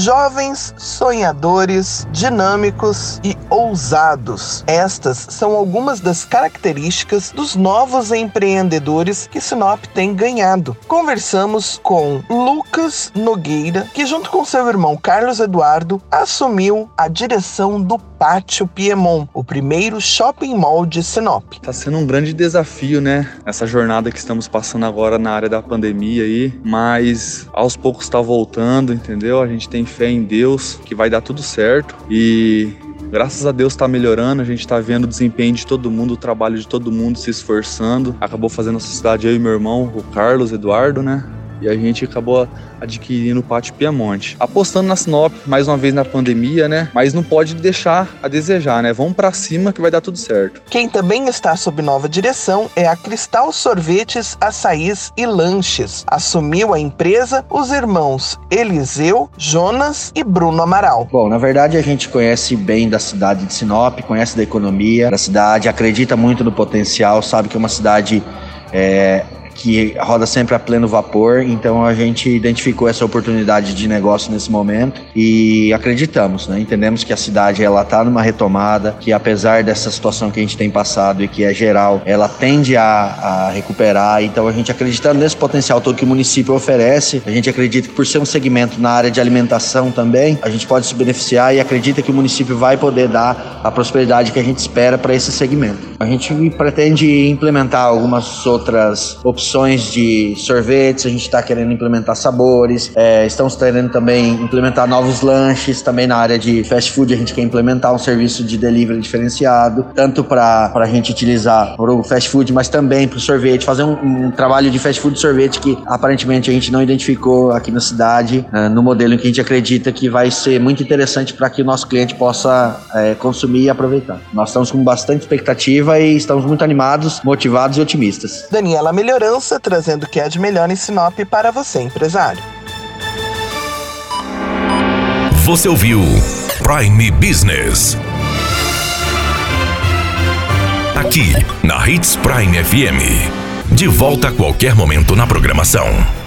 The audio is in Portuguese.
Jovens, sonhadores, dinâmicos e ousados. Estas são algumas das características dos novos empreendedores que Sinop tem ganhado. Conversamos com Lucas Nogueira, que junto com seu irmão Carlos Eduardo assumiu a direção do Pátio Piemont, o primeiro shopping mall de Sinop. Tá sendo um grande desafio, né? Essa jornada que estamos passando agora na área da pandemia aí, mas aos poucos está voltando, entendeu? A gente tem fé em Deus que vai dar tudo certo e Graças a Deus está melhorando, a gente está vendo o desempenho de todo mundo, o trabalho de todo mundo se esforçando. Acabou fazendo a sociedade eu e meu irmão, o Carlos Eduardo, né? E a gente acabou adquirindo o Pátio Piamonte. Apostando na Sinop, mais uma vez na pandemia, né? Mas não pode deixar a desejar, né? Vamos para cima que vai dar tudo certo. Quem também está sob nova direção é a Cristal Sorvetes, Açaís e Lanches. Assumiu a empresa os irmãos Eliseu, Jonas e Bruno Amaral. Bom, na verdade a gente conhece bem da cidade de Sinop, conhece da economia da cidade, acredita muito no potencial, sabe que é uma cidade é, que roda sempre a pleno vapor, então a gente identificou essa oportunidade de negócio nesse momento e acreditamos, né? Entendemos que a cidade ela está numa retomada, que apesar dessa situação que a gente tem passado e que é geral, ela tende a, a recuperar, então a gente acreditando nesse potencial todo que o município oferece, a gente acredita que por ser um segmento na área de alimentação também, a gente pode se beneficiar e acredita que o município vai poder dar a prosperidade que a gente espera para esse segmento. A gente pretende implementar algumas outras opções opções de sorvetes, a gente está querendo implementar sabores, é, estamos querendo também implementar novos lanches, também na área de fast food a gente quer implementar um serviço de delivery diferenciado, tanto para a gente utilizar para o fast food, mas também para o sorvete, fazer um, um, trabalho de fast food sorvete que aparentemente a gente não identificou aqui na cidade, é, no modelo em que a gente acredita que vai ser muito interessante para que o nosso cliente possa é, consumir e aproveitar. Nós estamos com bastante expectativa e estamos muito animados, motivados e otimistas. Daniela Melhorando trazendo o que é de melhor em Sinop para você, empresário. Você ouviu Prime Business. Aqui, na Hits Prime FM. De volta a qualquer momento na programação.